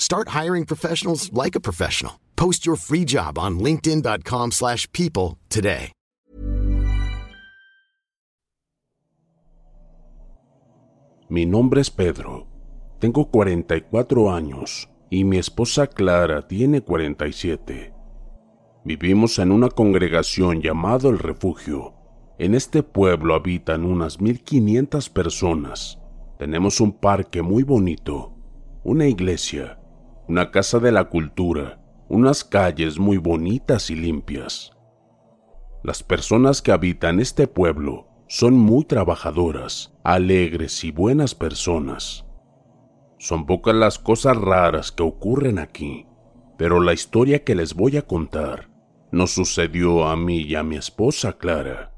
Start hiring professionals like a professional. Post your free job on linkedin.com/people slash people today. Mi nombre es Pedro. Tengo 44 años y mi esposa Clara tiene 47. Vivimos en una congregación llamado El Refugio. En este pueblo habitan unas 1500 personas. Tenemos un parque muy bonito, una iglesia, una casa de la cultura, unas calles muy bonitas y limpias. Las personas que habitan este pueblo son muy trabajadoras, alegres y buenas personas. Son pocas las cosas raras que ocurren aquí, pero la historia que les voy a contar nos sucedió a mí y a mi esposa Clara.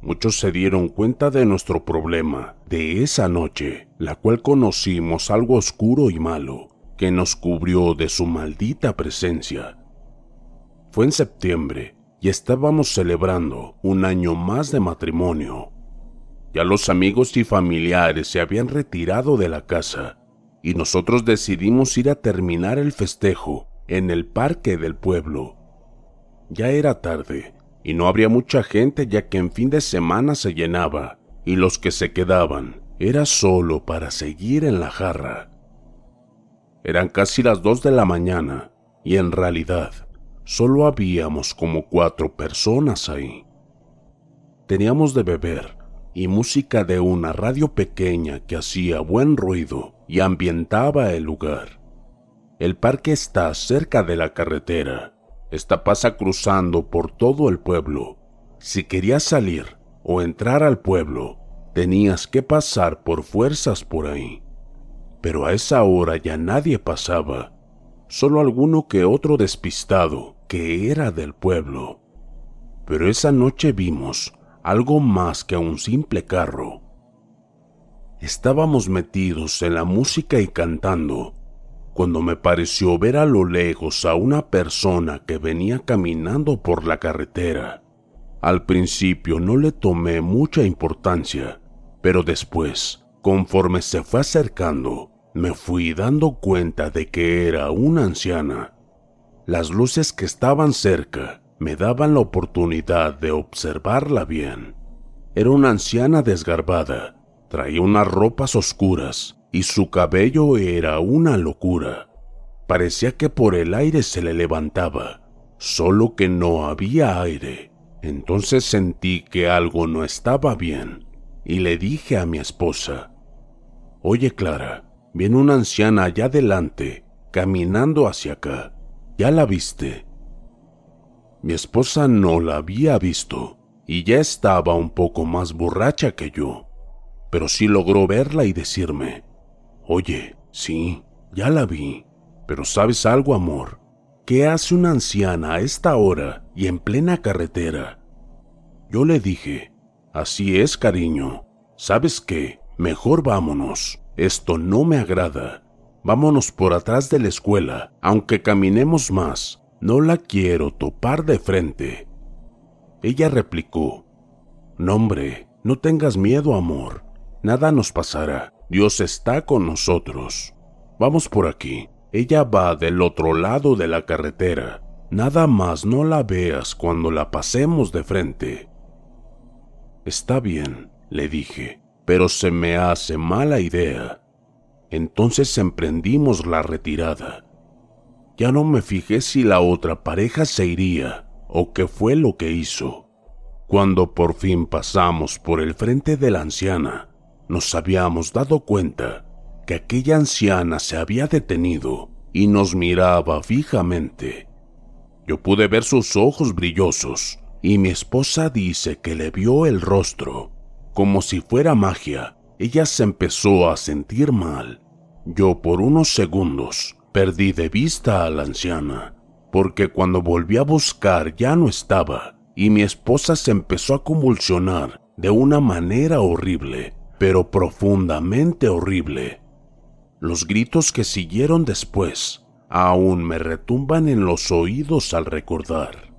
Muchos se dieron cuenta de nuestro problema de esa noche, la cual conocimos algo oscuro y malo que nos cubrió de su maldita presencia. Fue en septiembre y estábamos celebrando un año más de matrimonio. Ya los amigos y familiares se habían retirado de la casa y nosotros decidimos ir a terminar el festejo en el parque del pueblo. Ya era tarde y no habría mucha gente ya que en fin de semana se llenaba y los que se quedaban era solo para seguir en la jarra. Eran casi las dos de la mañana y en realidad solo habíamos como cuatro personas ahí. Teníamos de beber y música de una radio pequeña que hacía buen ruido y ambientaba el lugar. El parque está cerca de la carretera. Esta pasa cruzando por todo el pueblo. Si querías salir o entrar al pueblo, tenías que pasar por fuerzas por ahí. Pero a esa hora ya nadie pasaba, solo alguno que otro despistado que era del pueblo. Pero esa noche vimos algo más que un simple carro. Estábamos metidos en la música y cantando, cuando me pareció ver a lo lejos a una persona que venía caminando por la carretera. Al principio no le tomé mucha importancia, pero después, conforme se fue acercando, me fui dando cuenta de que era una anciana. Las luces que estaban cerca me daban la oportunidad de observarla bien. Era una anciana desgarbada, traía unas ropas oscuras y su cabello era una locura. Parecía que por el aire se le levantaba, solo que no había aire. Entonces sentí que algo no estaba bien y le dije a mi esposa, Oye Clara, viene una anciana allá adelante, caminando hacia acá. ¿Ya la viste? Mi esposa no la había visto y ya estaba un poco más borracha que yo, pero sí logró verla y decirme, Oye, sí, ya la vi, pero ¿sabes algo, amor? ¿Qué hace una anciana a esta hora y en plena carretera? Yo le dije, Así es, cariño. ¿Sabes qué? Mejor vámonos. Esto no me agrada. Vámonos por atrás de la escuela, aunque caminemos más. No la quiero topar de frente. Ella replicó, No hombre, no tengas miedo, amor. Nada nos pasará. Dios está con nosotros. Vamos por aquí. Ella va del otro lado de la carretera. Nada más no la veas cuando la pasemos de frente. Está bien, le dije, pero se me hace mala idea. Entonces emprendimos la retirada. Ya no me fijé si la otra pareja se iría o qué fue lo que hizo. Cuando por fin pasamos por el frente de la anciana, nos habíamos dado cuenta que aquella anciana se había detenido y nos miraba fijamente. Yo pude ver sus ojos brillosos y mi esposa dice que le vio el rostro. Como si fuera magia, ella se empezó a sentir mal. Yo por unos segundos perdí de vista a la anciana, porque cuando volví a buscar ya no estaba, y mi esposa se empezó a convulsionar de una manera horrible, pero profundamente horrible. Los gritos que siguieron después aún me retumban en los oídos al recordar.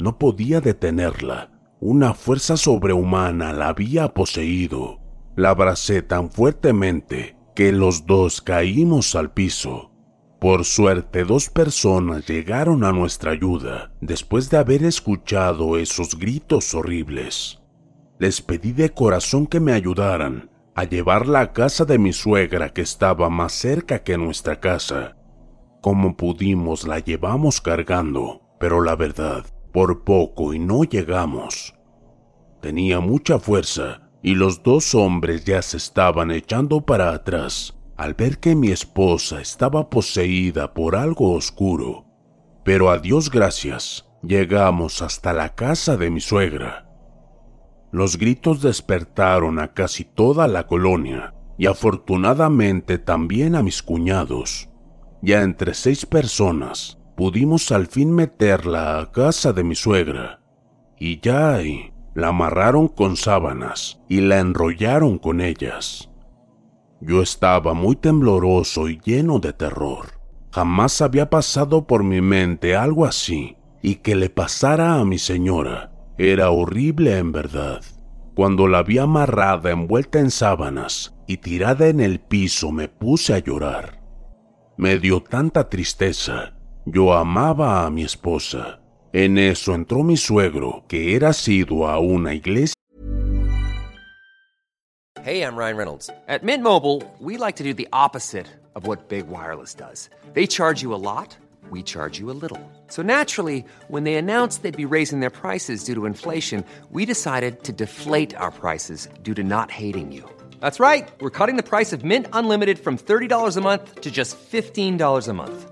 No podía detenerla. Una fuerza sobrehumana la había poseído. La abracé tan fuertemente que los dos caímos al piso. Por suerte, dos personas llegaron a nuestra ayuda después de haber escuchado esos gritos horribles. Les pedí de corazón que me ayudaran a llevarla a casa de mi suegra que estaba más cerca que nuestra casa. Como pudimos la llevamos cargando, pero la verdad por poco y no llegamos. Tenía mucha fuerza y los dos hombres ya se estaban echando para atrás al ver que mi esposa estaba poseída por algo oscuro. Pero a Dios gracias, llegamos hasta la casa de mi suegra. Los gritos despertaron a casi toda la colonia y afortunadamente también a mis cuñados. Ya entre seis personas pudimos al fin meterla a casa de mi suegra. Y ya ahí la amarraron con sábanas y la enrollaron con ellas. Yo estaba muy tembloroso y lleno de terror. Jamás había pasado por mi mente algo así, y que le pasara a mi señora era horrible en verdad. Cuando la vi amarrada envuelta en sábanas y tirada en el piso me puse a llorar. Me dio tanta tristeza yo amaba a mi esposa. En eso entró mi suegro, que era sido a una iglesia. Hey, I'm Ryan Reynolds. At Mint Mobile, we like to do the opposite of what Big Wireless does. They charge you a lot, we charge you a little. So naturally, when they announced they'd be raising their prices due to inflation, we decided to deflate our prices due to not hating you. That's right. We're cutting the price of Mint Unlimited from $30 a month to just $15 a month.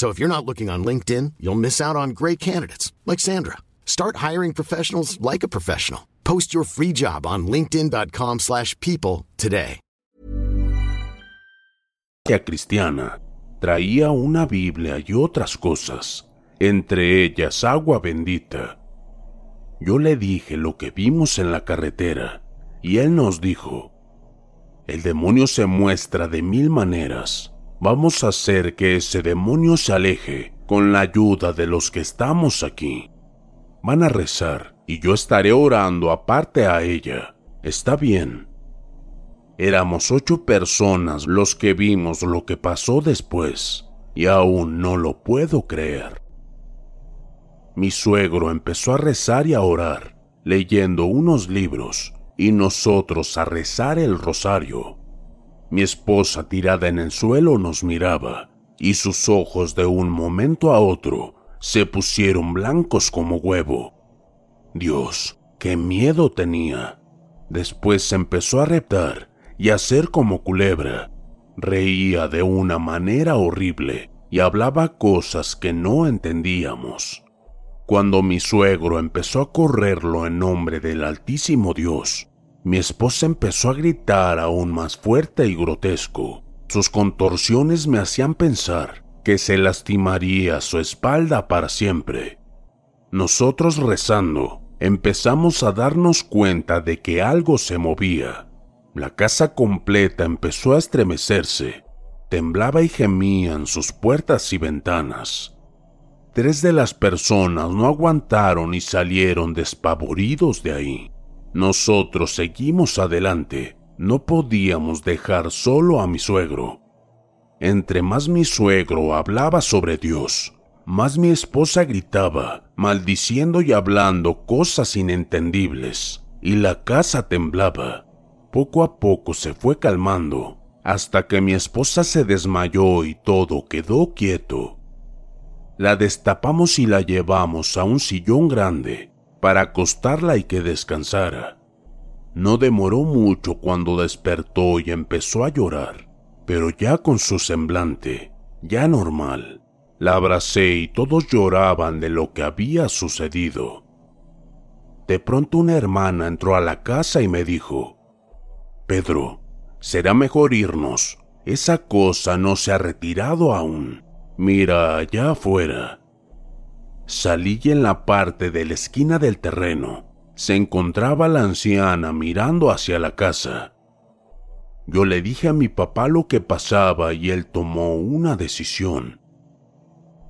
So if you're not looking on LinkedIn, you'll miss out on great candidates like Sandra. Start hiring professionals like a professional. Post your free job on linkedin.com/people today. cristiana traía una Biblia y otras cosas, entre ellas agua bendita. Yo le dije lo que vimos en la carretera y él nos dijo: El demonio se muestra de mil maneras Vamos a hacer que ese demonio se aleje con la ayuda de los que estamos aquí. Van a rezar y yo estaré orando aparte a ella. Está bien. Éramos ocho personas los que vimos lo que pasó después y aún no lo puedo creer. Mi suegro empezó a rezar y a orar, leyendo unos libros, y nosotros a rezar el rosario. Mi esposa tirada en el suelo nos miraba, y sus ojos de un momento a otro se pusieron blancos como huevo. Dios, qué miedo tenía. Después empezó a reptar y a hacer como culebra. Reía de una manera horrible y hablaba cosas que no entendíamos. Cuando mi suegro empezó a correrlo en nombre del Altísimo Dios, mi esposa empezó a gritar aún más fuerte y grotesco. Sus contorsiones me hacían pensar que se lastimaría su espalda para siempre. Nosotros rezando, empezamos a darnos cuenta de que algo se movía. La casa completa empezó a estremecerse, temblaba y gemían sus puertas y ventanas. Tres de las personas no aguantaron y salieron despavoridos de ahí. Nosotros seguimos adelante, no podíamos dejar solo a mi suegro. Entre más mi suegro hablaba sobre Dios, más mi esposa gritaba, maldiciendo y hablando cosas inentendibles, y la casa temblaba. Poco a poco se fue calmando, hasta que mi esposa se desmayó y todo quedó quieto. La destapamos y la llevamos a un sillón grande para acostarla y que descansara. No demoró mucho cuando despertó y empezó a llorar, pero ya con su semblante, ya normal. La abracé y todos lloraban de lo que había sucedido. De pronto una hermana entró a la casa y me dijo, Pedro, será mejor irnos. Esa cosa no se ha retirado aún. Mira allá afuera. Salí y en la parte de la esquina del terreno se encontraba la anciana mirando hacia la casa. Yo le dije a mi papá lo que pasaba y él tomó una decisión.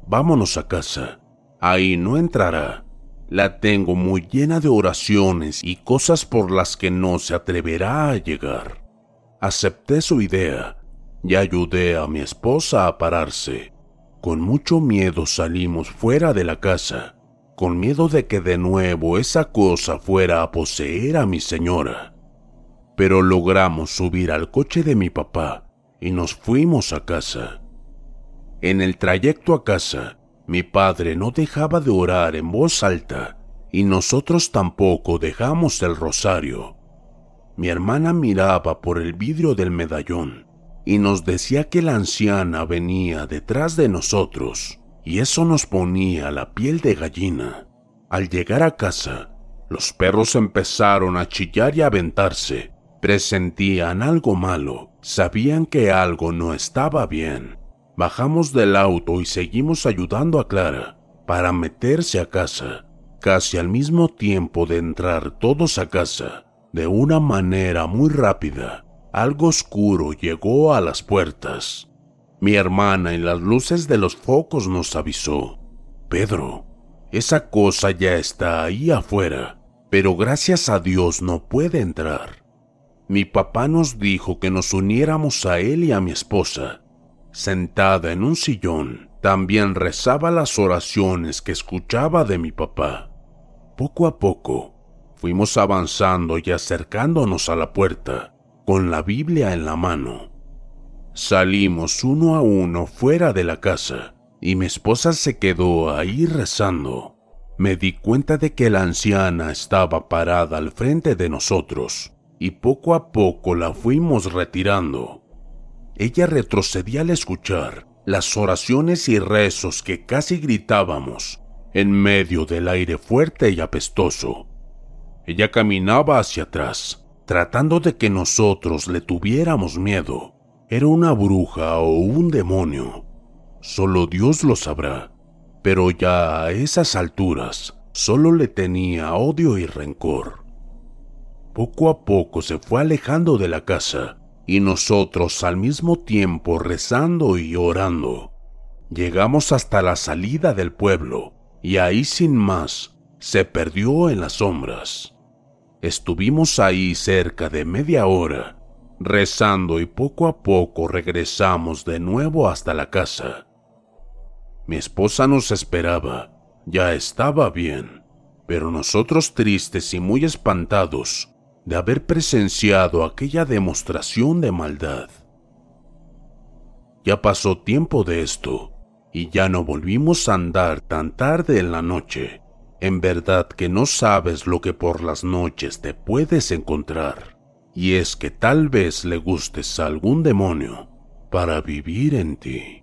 Vámonos a casa. Ahí no entrará. La tengo muy llena de oraciones y cosas por las que no se atreverá a llegar. Acepté su idea y ayudé a mi esposa a pararse. Con mucho miedo salimos fuera de la casa, con miedo de que de nuevo esa cosa fuera a poseer a mi señora. Pero logramos subir al coche de mi papá y nos fuimos a casa. En el trayecto a casa, mi padre no dejaba de orar en voz alta y nosotros tampoco dejamos el rosario. Mi hermana miraba por el vidrio del medallón y nos decía que la anciana venía detrás de nosotros y eso nos ponía la piel de gallina. Al llegar a casa, los perros empezaron a chillar y a aventarse. Presentían algo malo, sabían que algo no estaba bien. Bajamos del auto y seguimos ayudando a Clara para meterse a casa. Casi al mismo tiempo de entrar todos a casa, de una manera muy rápida, algo oscuro llegó a las puertas. Mi hermana en las luces de los focos nos avisó. Pedro, esa cosa ya está ahí afuera, pero gracias a Dios no puede entrar. Mi papá nos dijo que nos uniéramos a él y a mi esposa sentada en un sillón, también rezaba las oraciones que escuchaba de mi papá. Poco a poco, fuimos avanzando y acercándonos a la puerta, con la Biblia en la mano. Salimos uno a uno fuera de la casa, y mi esposa se quedó ahí rezando. Me di cuenta de que la anciana estaba parada al frente de nosotros, y poco a poco la fuimos retirando ella retrocedía al escuchar las oraciones y rezos que casi gritábamos en medio del aire fuerte y apestoso. Ella caminaba hacia atrás, tratando de que nosotros le tuviéramos miedo. Era una bruja o un demonio. Solo Dios lo sabrá. Pero ya a esas alturas, solo le tenía odio y rencor. Poco a poco se fue alejando de la casa y nosotros al mismo tiempo rezando y orando. Llegamos hasta la salida del pueblo y ahí sin más se perdió en las sombras. Estuvimos ahí cerca de media hora, rezando y poco a poco regresamos de nuevo hasta la casa. Mi esposa nos esperaba, ya estaba bien, pero nosotros tristes y muy espantados de haber presenciado aquella demostración de maldad. Ya pasó tiempo de esto, y ya no volvimos a andar tan tarde en la noche. En verdad que no sabes lo que por las noches te puedes encontrar, y es que tal vez le gustes a algún demonio para vivir en ti.